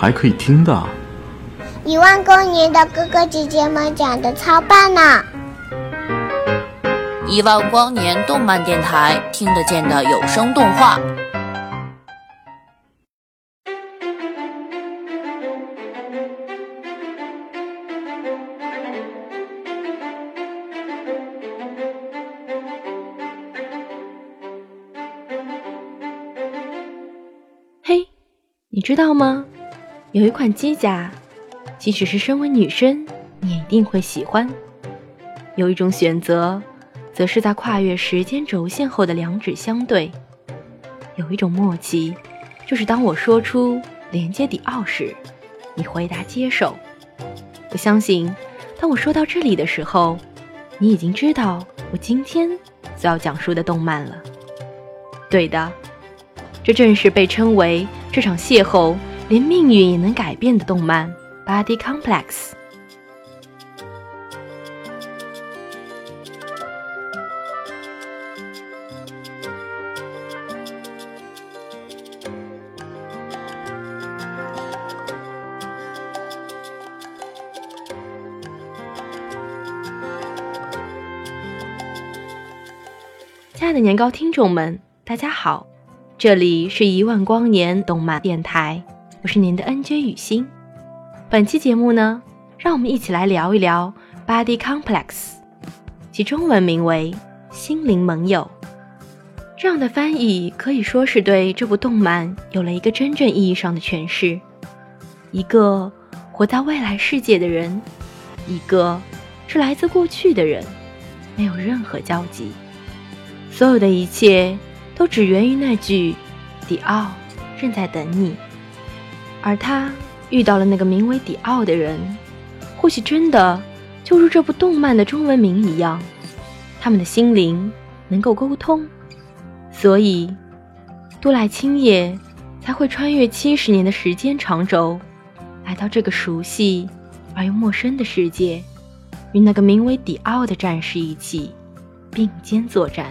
还可以听的，一万光年的哥哥姐姐们讲的超棒呢！一万光年动漫电台听得见的有声动画。嘿，你知道吗？有一款机甲，即使是身为女生，你也一定会喜欢。有一种选择，则是在跨越时间轴线后的两指相对。有一种默契，就是当我说出连接迪奥时，你回答接受。我相信，当我说到这里的时候，你已经知道我今天所要讲述的动漫了。对的，这正是被称为这场邂逅。连命运也能改变的动漫《Body Complex》。亲爱的年糕听众们，大家好，这里是一万光年动漫电台。我是您的 NJ 雨欣，本期节目呢，让我们一起来聊一聊《Body Complex》，其中文名为《心灵盟友》。这样的翻译可以说是对这部动漫有了一个真正意义上的诠释：一个活在未来世界的人，一个是来自过去的人，没有任何交集。所有的一切都只源于那句：“迪奥正在等你。”而他遇到了那个名为迪奥的人，或许真的就如这部动漫的中文名一样，他们的心灵能够沟通，所以多赖青叶才会穿越七十年的时间长轴，来到这个熟悉而又陌生的世界，与那个名为迪奥的战士一起并肩作战。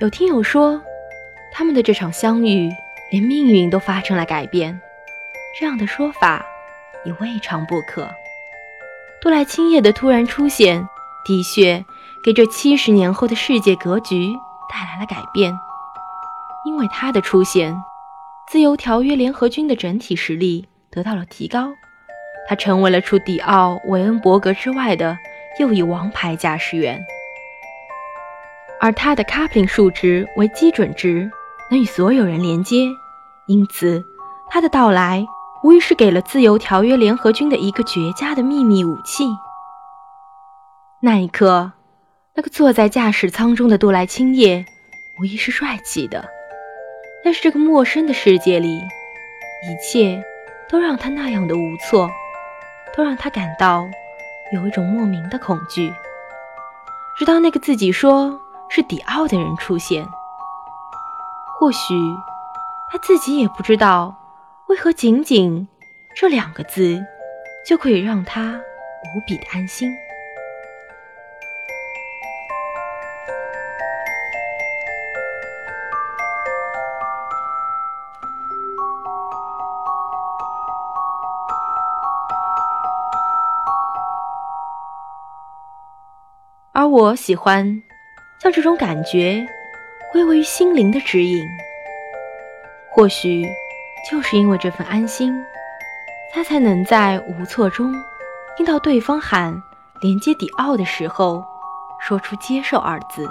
有听友说，他们的这场相遇连命运都发生了改变，这样的说法也未尝不可。多莱青叶的突然出现，的确给这七十年后的世界格局带来了改变。因为他的出现，自由条约联合军的整体实力得到了提高，他成为了除迪奥·韦恩伯格之外的又一王牌驾驶员。而它的 coupling 数值为基准值，能与所有人连接，因此它的到来无疑是给了自由条约联合军的一个绝佳的秘密武器。那一刻，那个坐在驾驶舱中的杜莱青叶无疑是帅气的，但是这个陌生的世界里，一切都让他那样的无措，都让他感到有一种莫名的恐惧。直到那个自己说。是迪奥的人出现，或许他自己也不知道，为何仅仅这两个字就可以让他无比的安心。而我喜欢将这种感觉归为于心灵的指引。或许就是因为这份安心，他才能在无措中听到对方喊“连接迪奥”的时候，说出“接受”二字。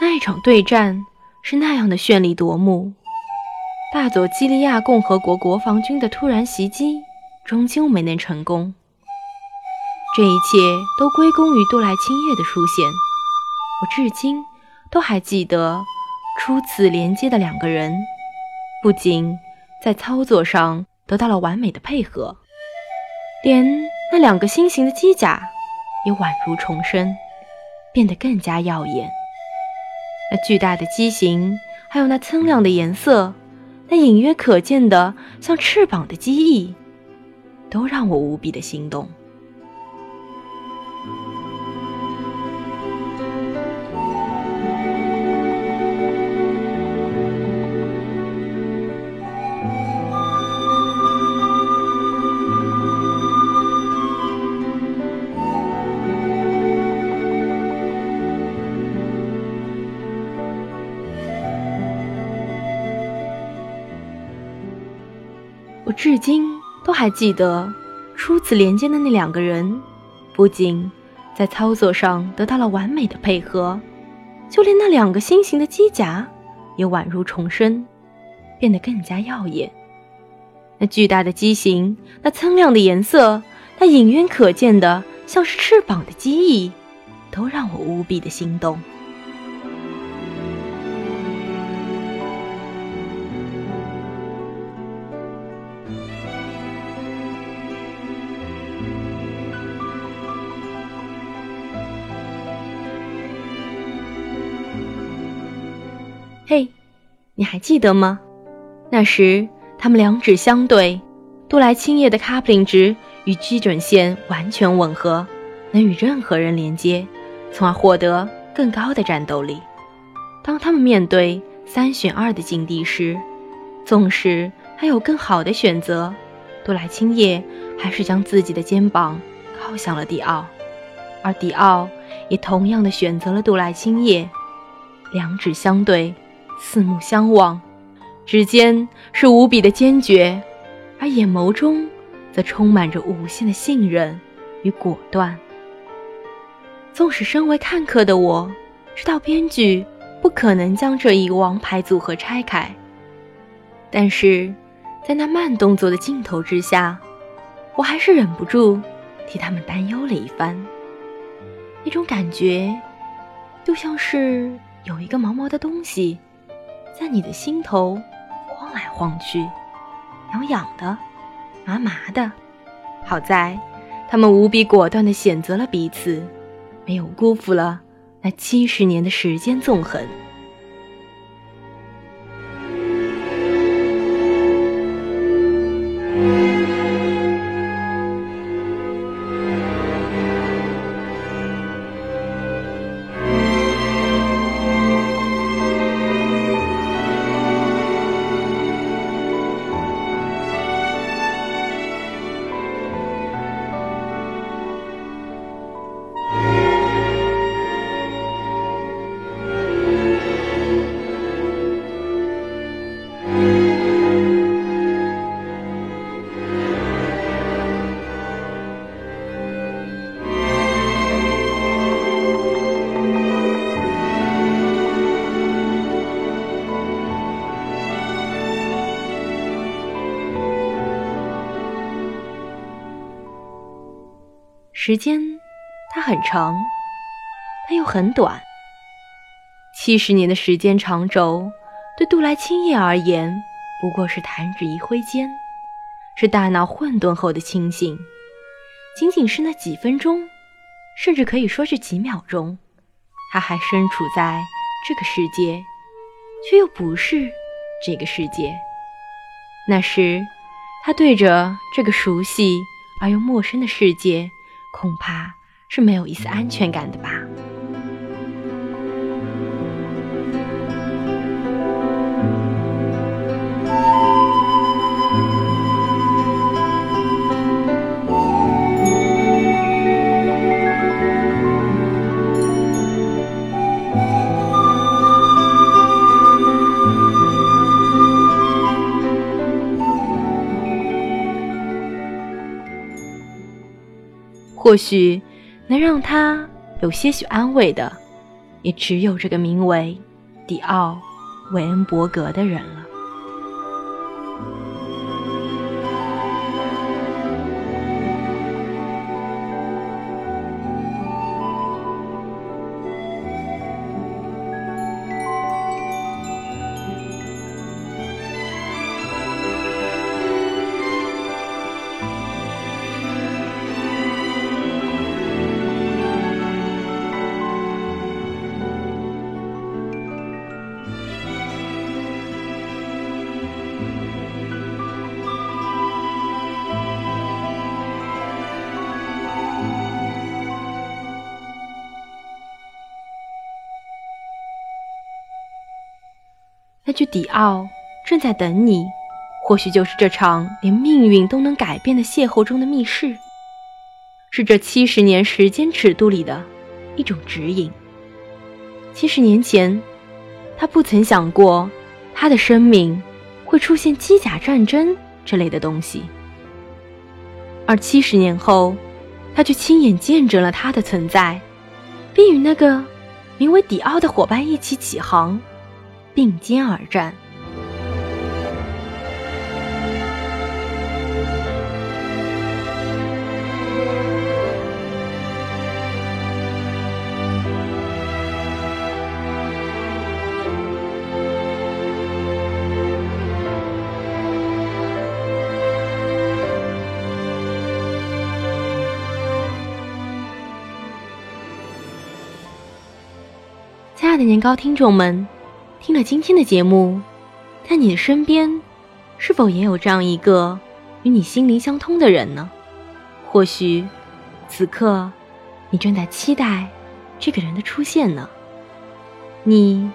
那一场对战是那样的绚丽夺目。大佐基利亚共和国国防军的突然袭击终究没能成功，这一切都归功于杜莱青叶的出现。我至今都还记得，初次连接的两个人不仅在操作上得到了完美的配合，连那两个新型的机甲也宛如重生，变得更加耀眼。那巨大的机型，还有那锃亮的颜色。那隐约可见的像翅膀的机翼，都让我无比的心动。今都还记得初次连接的那两个人，不仅在操作上得到了完美的配合，就连那两个新型的机甲也宛如重生，变得更加耀眼。那巨大的机型，那锃亮的颜色，那隐约可见的像是翅膀的机翼，都让我无比的心动。嘿，你还记得吗？那时他们两指相对，杜莱青叶的 coupling 值与基准线完全吻合，能与任何人连接，从而获得更高的战斗力。当他们面对三选二的境地时，纵使还有更好的选择，杜莱青叶还是将自己的肩膀靠向了迪奥，而迪奥也同样的选择了杜莱青叶，两指相对。四目相望，指尖是无比的坚决，而眼眸中则充满着无限的信任与果断。纵使身为看客的我，知道编剧不可能将这一王牌组合拆开，但是在那慢动作的镜头之下，我还是忍不住替他们担忧了一番。那种感觉，就像是有一个毛毛的东西。在你的心头晃来晃去，痒痒的，麻麻的。好在他们无比果断地选择了彼此，没有辜负了那七十年的时间纵横。时间，它很长，它又很短。七十年的时间长轴，对杜莱青叶而言，不过是弹指一挥间，是大脑混沌后的清醒。仅仅是那几分钟，甚至可以说是几秒钟，他还身处在这个世界，却又不是这个世界。那时，他对着这个熟悉而又陌生的世界，恐怕是没有一丝安全感的吧。或许能让他有些许安慰的，也只有这个名为迪奥·韦恩伯格的人了。那句“迪奥正在等你”，或许就是这场连命运都能改变的邂逅中的密室，是这七十年时间尺度里的一种指引。七十年前，他不曾想过他的生命会出现机甲战争这类的东西，而七十年后，他却亲眼见证了他的存在，并与那个名为迪奥的伙伴一起起航。并肩而战。亲爱的年糕听众们。听了今天的节目，在你的身边，是否也有这样一个与你心灵相通的人呢？或许，此刻你正在期待这个人的出现呢？你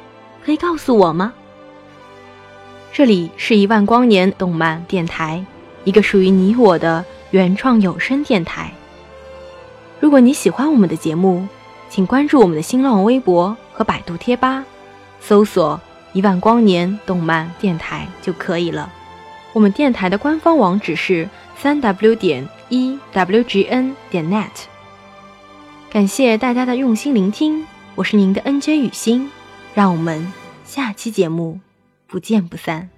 可以告诉我吗？这里是一万光年动漫电台，一个属于你我的原创有声电台。如果你喜欢我们的节目，请关注我们的新浪微博和百度贴吧。搜索“一万光年动漫电台”就可以了。我们电台的官方网址是三 w 点 e w g n 点 net。感谢大家的用心聆听，我是您的 NJ 雨欣，让我们下期节目不见不散。